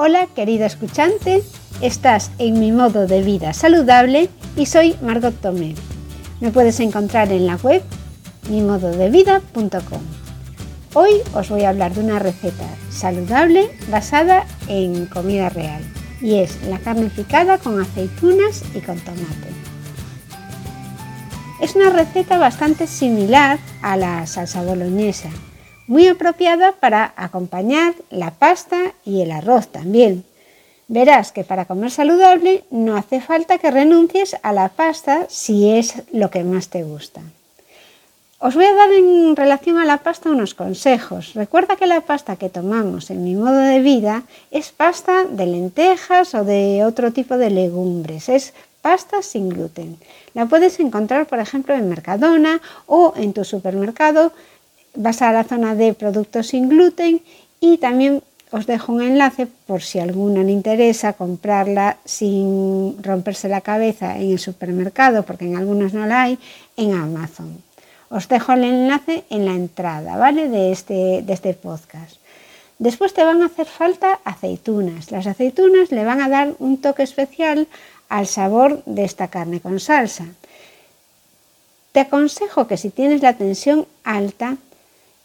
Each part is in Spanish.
Hola querido escuchante, estás en mi modo de vida saludable y soy Margot Tomé. Me puedes encontrar en la web mimododevida.com. Hoy os voy a hablar de una receta saludable basada en comida real y es la carne picada con aceitunas y con tomate. Es una receta bastante similar a la salsa boloñesa, muy apropiada para acompañar la pasta y el arroz también. Verás que para comer saludable no hace falta que renuncies a la pasta si es lo que más te gusta. Os voy a dar en relación a la pasta unos consejos. Recuerda que la pasta que tomamos en mi modo de vida es pasta de lentejas o de otro tipo de legumbres. Es pasta sin gluten. La puedes encontrar, por ejemplo, en Mercadona o en tu supermercado vas a la zona de productos sin gluten y también os dejo un enlace por si alguna le interesa comprarla sin romperse la cabeza en el supermercado, porque en algunos no la hay, en Amazon. Os dejo el enlace en la entrada, ¿vale? De este, de este podcast. Después te van a hacer falta aceitunas. Las aceitunas le van a dar un toque especial al sabor de esta carne con salsa. Te aconsejo que si tienes la tensión alta,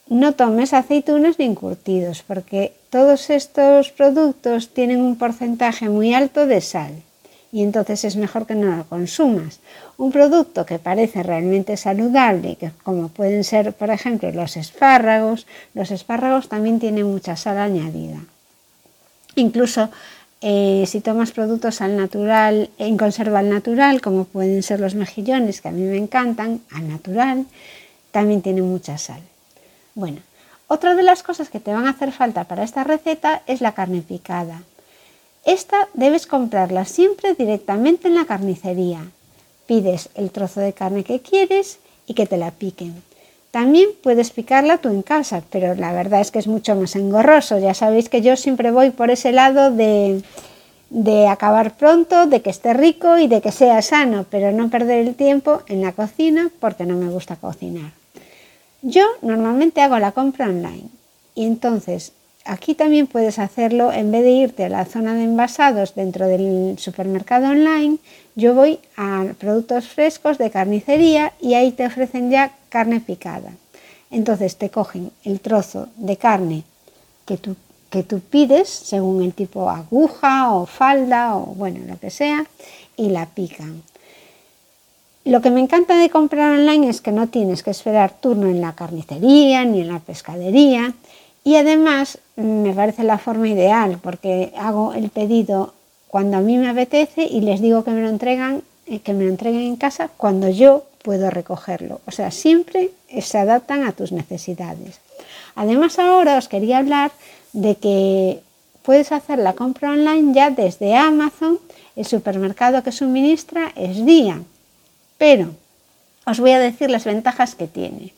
no tomes aceitunas ni encurtidos, porque todos estos productos tienen un porcentaje muy alto de sal y entonces es mejor que no lo consumas. Un producto que parece realmente saludable, que como pueden ser, por ejemplo, los espárragos, los espárragos también tienen mucha sal añadida. Incluso eh, si tomas productos al natural, en conserva al natural, como pueden ser los mejillones, que a mí me encantan, al natural, también tienen mucha sal. Bueno, otra de las cosas que te van a hacer falta para esta receta es la carne picada. Esta debes comprarla siempre directamente en la carnicería. Pides el trozo de carne que quieres y que te la piquen. También puedes picarla tú en casa, pero la verdad es que es mucho más engorroso. Ya sabéis que yo siempre voy por ese lado de, de acabar pronto, de que esté rico y de que sea sano, pero no perder el tiempo en la cocina porque no me gusta cocinar. Yo normalmente hago la compra online y entonces aquí también puedes hacerlo en vez de irte a la zona de envasados dentro del supermercado online, yo voy a productos frescos de carnicería y ahí te ofrecen ya carne picada. Entonces te cogen el trozo de carne que tú, que tú pides según el tipo aguja o falda o bueno, lo que sea y la pican. Lo que me encanta de comprar online es que no tienes que esperar turno en la carnicería ni en la pescadería y además me parece la forma ideal porque hago el pedido cuando a mí me apetece y les digo que me lo entregan eh, que me lo entreguen en casa cuando yo puedo recogerlo. O sea, siempre se adaptan a tus necesidades. Además ahora os quería hablar de que puedes hacer la compra online ya desde Amazon. El supermercado que suministra es Día pero os voy a decir las ventajas que tiene.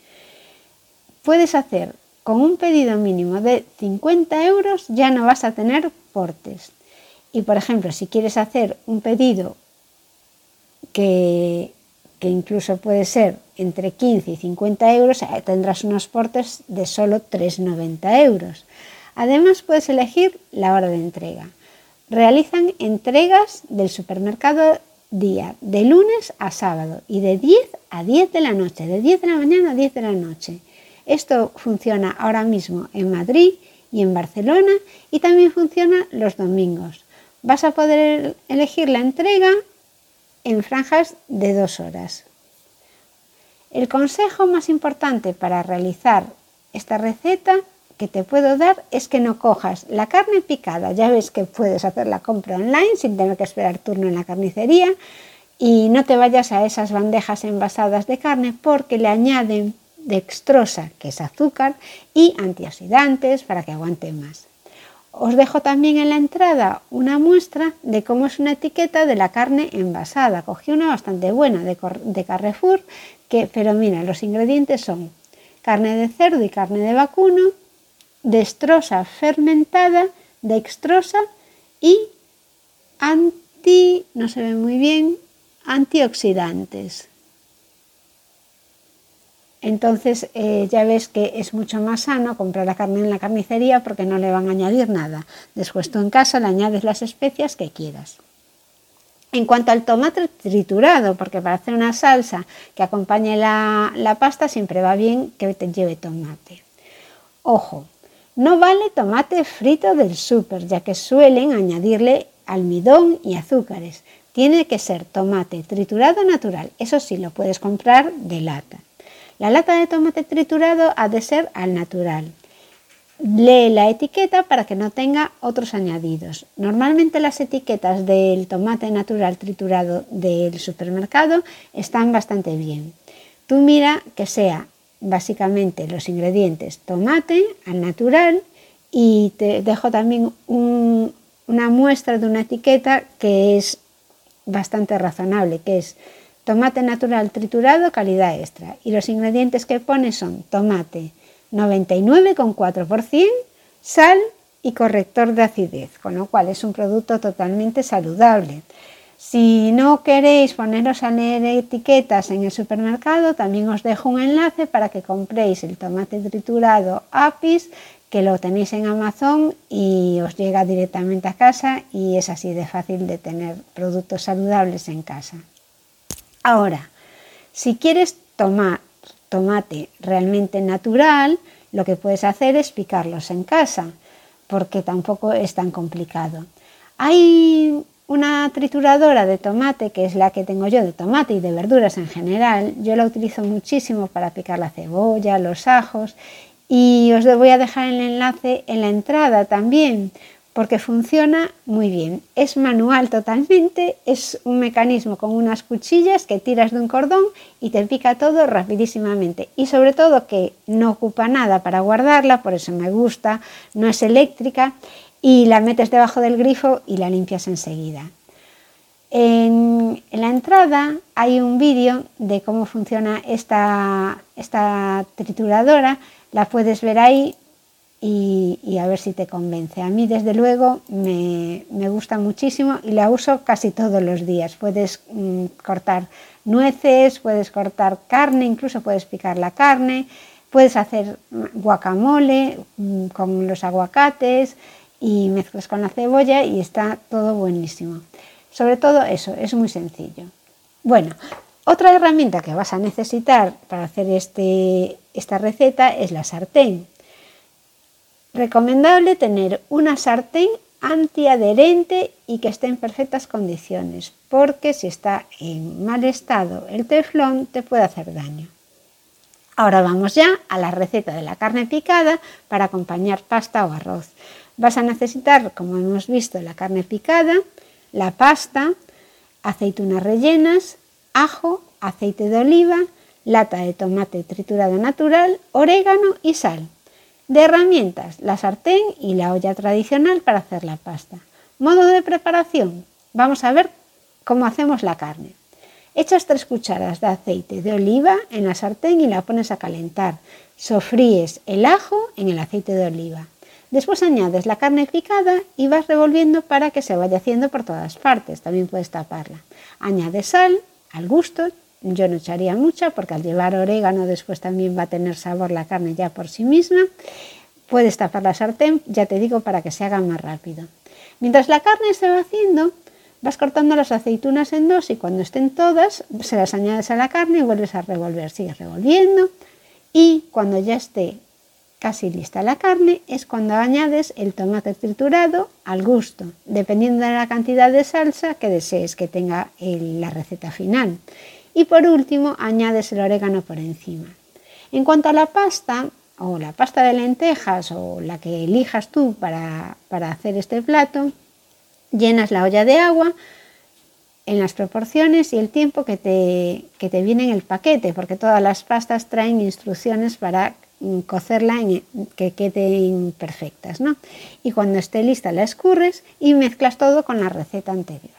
Puedes hacer con un pedido mínimo de 50 euros, ya no vas a tener portes. Y por ejemplo, si quieres hacer un pedido que, incluso puede ser entre 15 y 50 euros, tendrás unos portes de solo 3,90 euros. Además, puedes elegir la hora de entrega. Realizan entregas del supermercado día, de lunes a sábado y de 10 a 10 de la noche, de 10 de la mañana a 10 de la noche. Esto funciona ahora mismo en Madrid y en Barcelona y también funciona los domingos. Vas a poder elegir la entrega en franjas de dos horas. El consejo más importante para realizar esta receta que te puedo dar es que no cojas la carne picada. Ya ves que puedes hacer la compra online sin tener que esperar turno en la carnicería y no te vayas a esas bandejas envasadas de carne porque le añaden dextrosa, que es azúcar, y antioxidantes para que aguante más. Os dejo también en la entrada una muestra de cómo es una etiqueta de la carne envasada. Cogí una bastante buena de, Carrefour, que, pero mira, los ingredientes son carne de cerdo y carne de vacuno, destrosa fermentada, dextrosa y anti, no se ve muy bien, antioxidantes. Entonces eh, ya ves que es mucho más sano comprar la carne en la carnicería porque no le van a añadir nada. Después tú en casa le añades las especias que quieras. En cuanto al tomate triturado, porque para hacer una salsa que acompañe la, la pasta siempre va bien que te lleve tomate. Ojo, no vale tomate frito del súper, ya que suelen añadirle almidón y azúcares. Tiene que ser tomate triturado natural. Eso sí, lo puedes comprar de lata. La lata de tomate triturado ha de ser al natural. Lee la etiqueta para que no tenga otros añadidos. Normalmente las etiquetas del tomate natural triturado del supermercado están bastante bien. Tú mira que sea básicamente los ingredientes tomate al natural y te dejo también una muestra de una etiqueta que es bastante razonable, que es tomate natural triturado calidad extra y los ingredientes que pone son tomate 99,4%, sal y corrector de acidez, con lo cual es un producto totalmente saludable. Si no queréis poneros a leer etiquetas en el supermercado, también os dejo un enlace para que compréis el tomate triturado Apis, que lo tenéis en Amazon y os llega directamente a casa y es así de fácil de tener productos saludables en casa. Ahora, si quieres tomar tomate realmente natural, lo que puedes hacer es picarlos en casa, porque tampoco es tan complicado. Hay una trituradora de tomate, que es la que tengo yo de tomate y de verduras en general, yo la utilizo muchísimo para picar la cebolla, los ajos y os voy a dejar el enlace en la entrada también porque funciona muy bien. Es manual totalmente, es un mecanismo con unas cuchillas que tiras de un cordón y te pica todo rapidísimamente. Y sobre todo que no ocupa nada para guardarla, por eso me gusta, no es eléctrica y la metes debajo del grifo y la limpias enseguida. En, la entrada hay un vídeo de cómo funciona esta, esta trituradora, la puedes ver ahí y, a ver si te convence. A mí desde luego me, gusta muchísimo y la uso casi todos los días. Puedes mm, cortar nueces, puedes cortar carne, incluso puedes picar la carne, puedes hacer guacamole mm, con los aguacates y mezclas con la cebolla y está todo buenísimo. Sobre todo eso, es muy sencillo. Bueno, otra herramienta que vas a necesitar para hacer este, esta receta es la sartén. Recomendable tener una sartén antiadherente y que esté en perfectas condiciones, porque si está en mal estado el teflón te puede hacer daño. Ahora vamos ya a la receta de la carne picada para acompañar pasta o arroz. Vas a necesitar, como hemos visto, la carne picada, la pasta, aceitunas rellenas, ajo, aceite de oliva, lata de tomate triturado natural, orégano y sal. De herramientas, la sartén y la olla tradicional para hacer la pasta. Modo de preparación. Vamos a ver cómo hacemos la carne. Echas tres cucharas de aceite de oliva en la sartén y la pones a calentar. Sofríes el ajo en el aceite de oliva. Después añades la carne picada y vas revolviendo para que se vaya haciendo por todas partes. También puedes taparla. Añades sal al gusto. Yo no echaría mucha porque al llevar orégano después también va a tener sabor la carne ya por sí misma. Puedes tapar la sartén, ya te digo, para que se haga más rápido. Mientras la carne se va haciendo, vas cortando las aceitunas en dos y cuando estén todas, se las añades a la carne y vuelves a revolver. Sigues revolviendo y cuando ya esté casi lista la carne es cuando añades el tomate triturado al gusto, dependiendo de la cantidad de salsa que desees que tenga la receta final. Y por último añades el orégano por encima. En cuanto a la pasta, o la pasta de lentejas o la que elijas tú para, para hacer este plato, llenas la olla de agua en las proporciones y el tiempo que te, que te viene en el paquete, porque todas las pastas traen instrucciones para cocerla en, que queden perfectas. ¿no? Y cuando esté lista la escurres y mezclas todo con la receta anterior.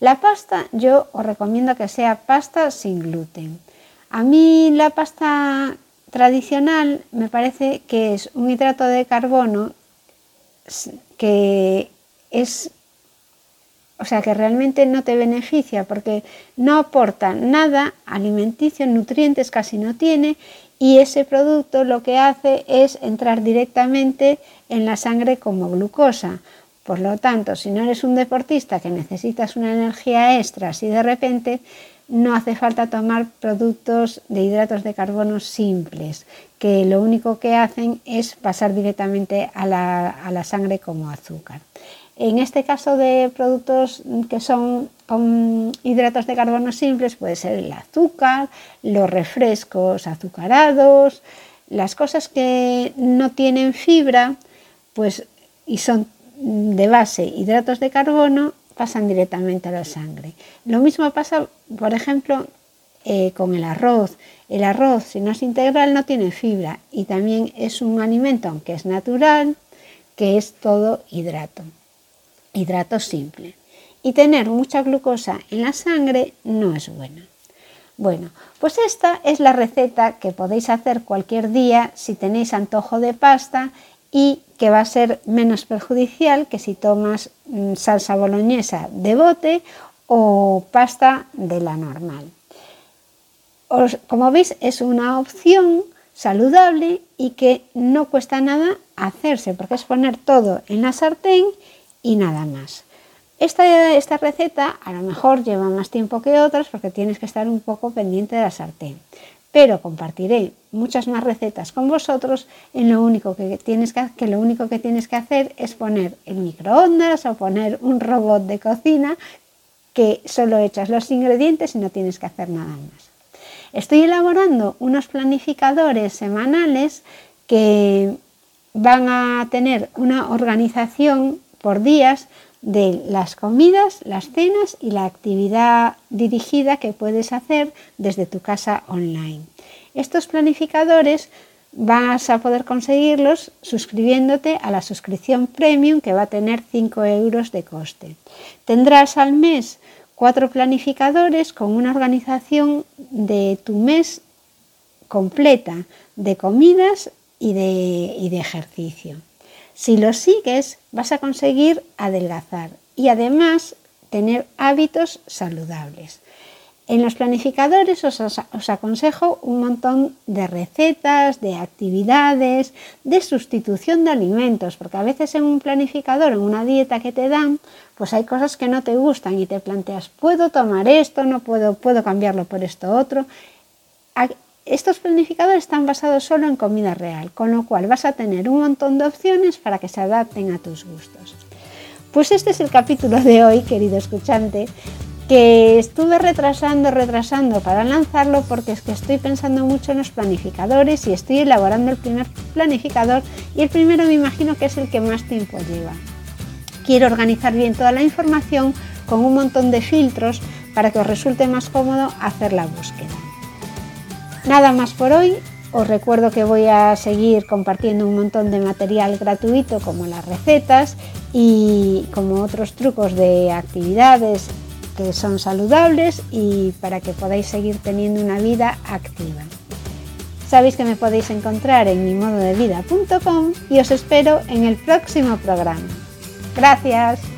La pasta yo os recomiendo que sea pasta sin gluten. A mí la pasta tradicional me parece que es un hidrato de carbono que es o sea que realmente no te beneficia porque no aporta nada alimenticio, nutrientes casi no tiene y ese producto lo que hace es entrar directamente en la sangre como glucosa. Por lo tanto, si no eres un deportista que necesitas una energía extra, si de repente no hace falta tomar productos de hidratos de carbono simples, que lo único que hacen es pasar directamente a la, a la sangre como azúcar. En este caso de productos que son con hidratos de carbono simples, puede ser el azúcar, los refrescos azucarados, las cosas que no tienen fibra, pues y son de base hidratos de carbono, pasan directamente a la sangre. Lo mismo pasa, por ejemplo, eh, con el arroz. El arroz, si no es integral, no tiene fibra y también es un alimento, aunque es natural, que es todo hidrato hidrato simple. Y tener mucha glucosa en la sangre no es bueno. Bueno, pues esta es la receta que podéis hacer cualquier día si tenéis antojo de pasta y que va a ser menos perjudicial que si tomas mm, salsa boloñesa de bote o pasta de la normal. como veis es una opción saludable y que no cuesta nada hacerse porque es poner todo en la sartén y nada más. Esta, esta receta a lo mejor lleva más tiempo que otras porque tienes que estar un poco pendiente de la sartén, pero compartiré muchas más recetas con vosotros en lo único que tienes que, que lo único que tienes que hacer es poner el microondas o poner un robot de cocina que solo echas los ingredientes y no tienes que hacer nada más. Estoy elaborando unos planificadores semanales que van a tener una organización por días de las comidas, las cenas y la actividad dirigida que puedes hacer desde tu casa online. Estos planificadores vas a poder conseguirlos suscribiéndote a la suscripción premium que va a tener 5 euros de coste. Tendrás al mes cuatro planificadores con una organización de tu mes completa de comidas y de, y de ejercicio. Si lo sigues, vas a conseguir adelgazar y además tener hábitos saludables. En los planificadores os, aconsejo un montón de recetas, de actividades, de sustitución de alimentos, porque a veces en un planificador, en una dieta que te dan, pues hay cosas que no te gustan y te planteas, ¿puedo tomar esto? ¿No puedo? ¿Puedo cambiarlo por esto otro? Estos planificadores están basados solo en comida real, con lo cual vas a tener un montón de opciones para que se adapten a tus gustos. Pues este es el capítulo de hoy, querido escuchante, que estuve retrasando, retrasando para lanzarlo porque es que estoy pensando mucho en los planificadores y estoy elaborando el primer planificador y el primero me imagino que es el que más tiempo lleva. Quiero organizar bien toda la información con un montón de filtros para que os resulte más cómodo hacer la búsqueda. Nada más por hoy. Os recuerdo que voy a seguir compartiendo un montón de material gratuito como las recetas y como otros trucos de actividades que son saludables y para que podáis seguir teniendo una vida activa. Sabéis que me podéis encontrar en mimododevida.com y os espero en el próximo programa. Gracias.